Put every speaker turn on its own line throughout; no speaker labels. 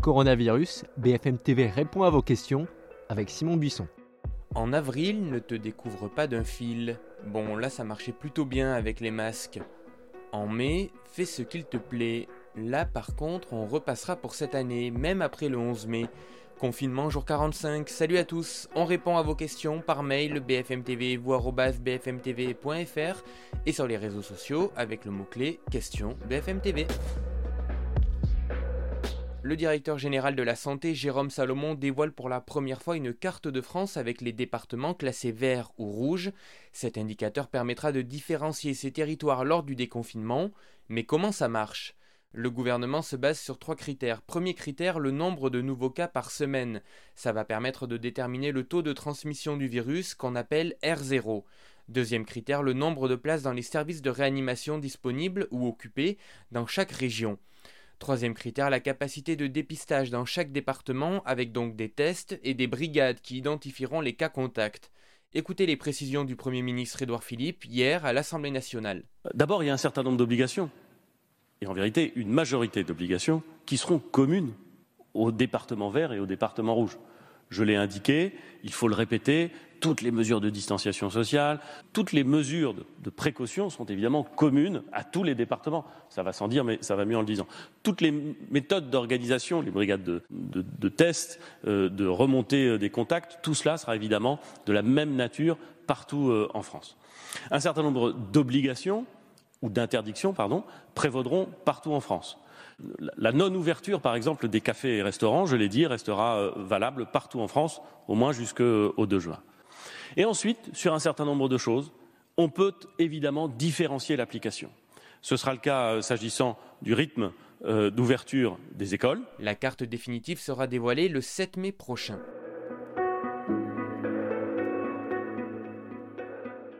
Coronavirus, BFM TV répond à vos questions avec Simon Buisson.
En avril, ne te découvre pas d'un fil. Bon, là ça marchait plutôt bien avec les masques. En mai, fais ce qu'il te plaît. Là par contre, on repassera pour cette année, même après le 11 mai. Confinement jour 45. Salut à tous. On répond à vos questions par mail bfmtv bfmtv.fr et sur les réseaux sociaux avec le mot-clé question BFMTV. Le directeur général de la santé, Jérôme Salomon, dévoile pour la première fois une carte de France avec les départements classés verts ou rouges. Cet indicateur permettra de différencier ces territoires lors du déconfinement. Mais comment ça marche? Le gouvernement se base sur trois critères. Premier critère, le nombre de nouveaux cas par semaine. Ça va permettre de déterminer le taux de transmission du virus qu'on appelle R0. Deuxième critère, le nombre de places dans les services de réanimation disponibles ou occupés dans chaque région. Troisième critère, la capacité de dépistage dans chaque département avec donc des tests et des brigades qui identifieront les cas contacts. Écoutez les précisions du Premier ministre Édouard Philippe hier à l'Assemblée nationale.
D'abord, il y a un certain nombre d'obligations, et en vérité une majorité d'obligations, qui seront communes aux départements verts et aux départements rouges. Je l'ai indiqué, il faut le répéter, toutes les mesures de distanciation sociale, toutes les mesures de, précaution sont évidemment communes à tous les départements. Ça va sans dire, mais ça va mieux en le disant. Toutes les méthodes d'organisation, les brigades de, tests, euh, de remontée euh, des contacts, tout cela sera évidemment de la même nature partout euh, en France. Un certain nombre d'obligations ou d'interdictions, pardon, prévaudront partout en France. La non-ouverture, par exemple, des cafés et restaurants, je l'ai dit, restera valable partout en France, au moins jusqu'au 2 juin. Et ensuite, sur un certain nombre de choses, on peut évidemment différencier l'application. Ce sera le cas euh, s'agissant du rythme euh, d'ouverture des écoles.
La carte définitive sera dévoilée le 7 mai prochain.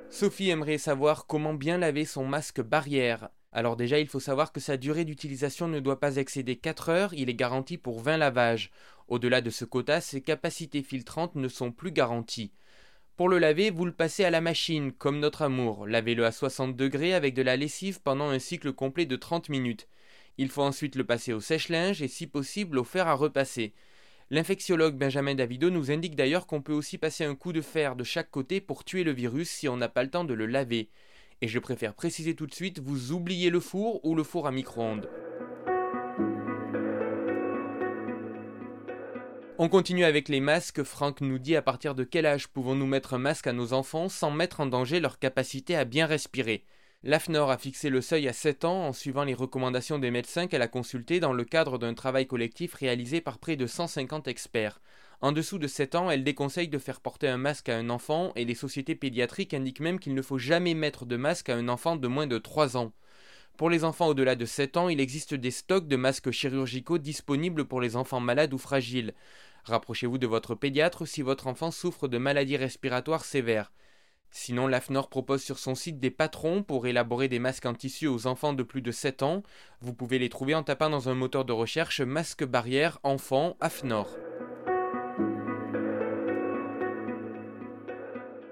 Sophie aimerait savoir comment bien laver son masque barrière. Alors déjà, il faut savoir que sa durée d'utilisation ne doit pas excéder 4 heures, il est garanti pour 20 lavages. Au-delà de ce quota, ses capacités filtrantes ne sont plus garanties. Pour le laver, vous le passez à la machine, comme notre amour. Lavez-le à 60 degrés avec de la lessive pendant un cycle complet de 30 minutes. Il faut ensuite le passer au sèche-linge et si possible au fer à repasser. L'infectiologue Benjamin Davido nous indique d'ailleurs qu'on peut aussi passer un coup de fer de chaque côté pour tuer le virus si on n'a pas le temps de le laver. Et je préfère préciser tout de suite, vous oubliez le four ou le four à micro-ondes. On continue avec les masques. Franck nous dit à partir de quel âge pouvons-nous mettre un masque à nos enfants sans mettre en danger leur capacité à bien respirer? L'AFNOR a fixé le seuil à 7 ans en suivant les recommandations des médecins qu'elle a consultés dans le cadre d'un travail collectif réalisé par près de 150 experts. En dessous de 7 ans, elle déconseille de faire porter un masque à un enfant et les sociétés pédiatriques indiquent même qu'il ne faut jamais mettre de masque à un enfant de moins de 3 ans. Pour les enfants au-delà de 7 ans, il existe des stocks de masques chirurgicaux disponibles pour les enfants malades ou fragiles. Rapprochez-vous de votre pédiatre si votre enfant souffre de maladies respiratoires sévères. Sinon, l'AFNOR propose sur son site des patrons pour élaborer des masques en tissu aux enfants de plus de 7 ans. Vous pouvez les trouver en tapant dans un moteur de recherche masque barrière enfant AFNOR.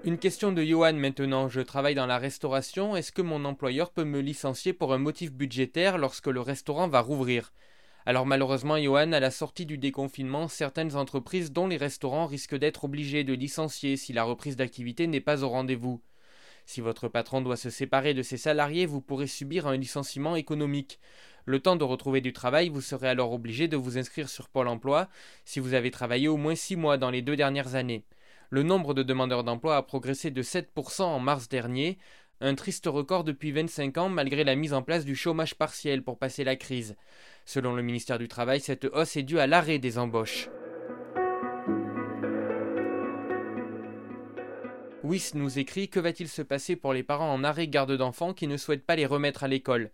Une question de Johan maintenant. Je travaille dans la restauration. Est-ce que mon employeur peut me licencier pour un motif budgétaire lorsque le restaurant va rouvrir? Alors malheureusement, Johan, à la sortie du déconfinement, certaines entreprises, dont les restaurants, risquent d'être obligées de licencier si la reprise d'activité n'est pas au rendez-vous. Si votre patron doit se séparer de ses salariés, vous pourrez subir un licenciement économique. Le temps de retrouver du travail, vous serez alors obligé de vous inscrire sur Pôle emploi si vous avez travaillé au moins six mois dans les deux dernières années. Le nombre de demandeurs d'emploi a progressé de 7% en mars dernier, un triste record depuis 25 ans malgré la mise en place du chômage partiel pour passer la crise. Selon le ministère du Travail, cette hausse est due à l'arrêt des embauches. Wyss nous écrit Que va-t-il se passer pour les parents en arrêt garde d'enfants qui ne souhaitent pas les remettre à l'école?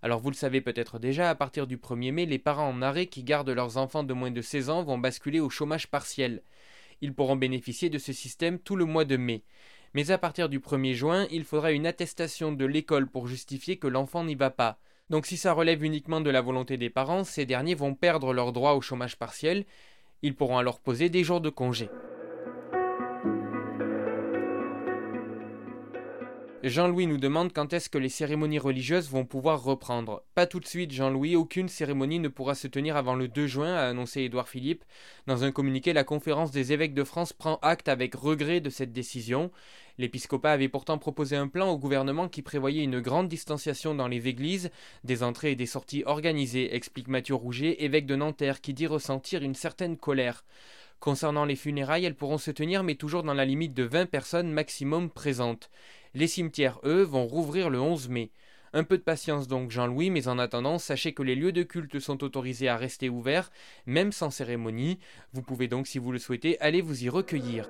Alors vous le savez peut-être déjà, à partir du 1er mai, les parents en arrêt qui gardent leurs enfants de moins de 16 ans vont basculer au chômage partiel. Ils pourront bénéficier de ce système tout le mois de mai. Mais à partir du 1er juin, il faudra une attestation de l'école pour justifier que l'enfant n'y va pas. Donc si ça relève uniquement de la volonté des parents, ces derniers vont perdre leur droit au chômage partiel. Ils pourront alors poser des jours de congé. Jean-Louis nous demande quand est-ce que les cérémonies religieuses vont pouvoir reprendre. Pas tout de suite, Jean-Louis, aucune cérémonie ne pourra se tenir avant le 2 juin, a annoncé Édouard Philippe. Dans un communiqué, la conférence des évêques de France prend acte avec regret de cette décision. L'épiscopat avait pourtant proposé un plan au gouvernement qui prévoyait une grande distanciation dans les églises, des entrées et des sorties organisées, explique Mathieu Rouget, évêque de Nanterre, qui dit ressentir une certaine colère. Concernant les funérailles, elles pourront se tenir mais toujours dans la limite de 20 personnes maximum présentes. Les cimetières, eux, vont rouvrir le 11 mai. Un peu de patience donc Jean-Louis, mais en attendant, sachez que les lieux de culte sont autorisés à rester ouverts, même sans cérémonie. Vous pouvez donc, si vous le souhaitez, aller vous y recueillir.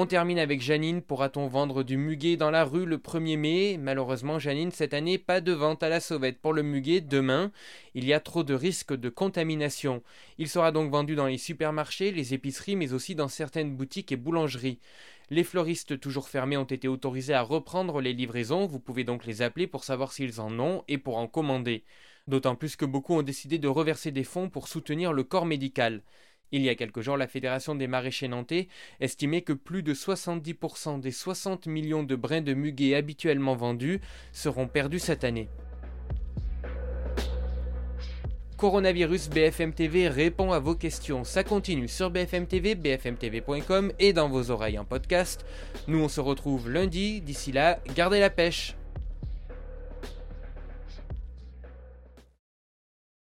On termine avec Janine. Pourra-t-on vendre du muguet dans la rue le 1er mai? Malheureusement, Janine, cette année, pas de vente à la sauvette pour le muguet demain. Il y a trop de risques de contamination. Il sera donc vendu dans les supermarchés, les épiceries, mais aussi dans certaines boutiques et boulangeries. Les fleuristes toujours fermés ont été autorisés à reprendre les livraisons. Vous pouvez donc les appeler pour savoir s'ils en ont et pour en commander. D'autant plus que beaucoup ont décidé de reverser des fonds pour soutenir le corps médical. Il y a quelques jours, la Fédération des maraîchers nantais estimait que plus de 70% des 60 millions de brins de muguet habituellement vendus seront perdus cette année. Coronavirus BFM TV répond à vos questions. Ça continue sur BFM TV, bfmtv.com et dans vos oreilles en podcast. Nous on se retrouve lundi. D'ici là, gardez la pêche.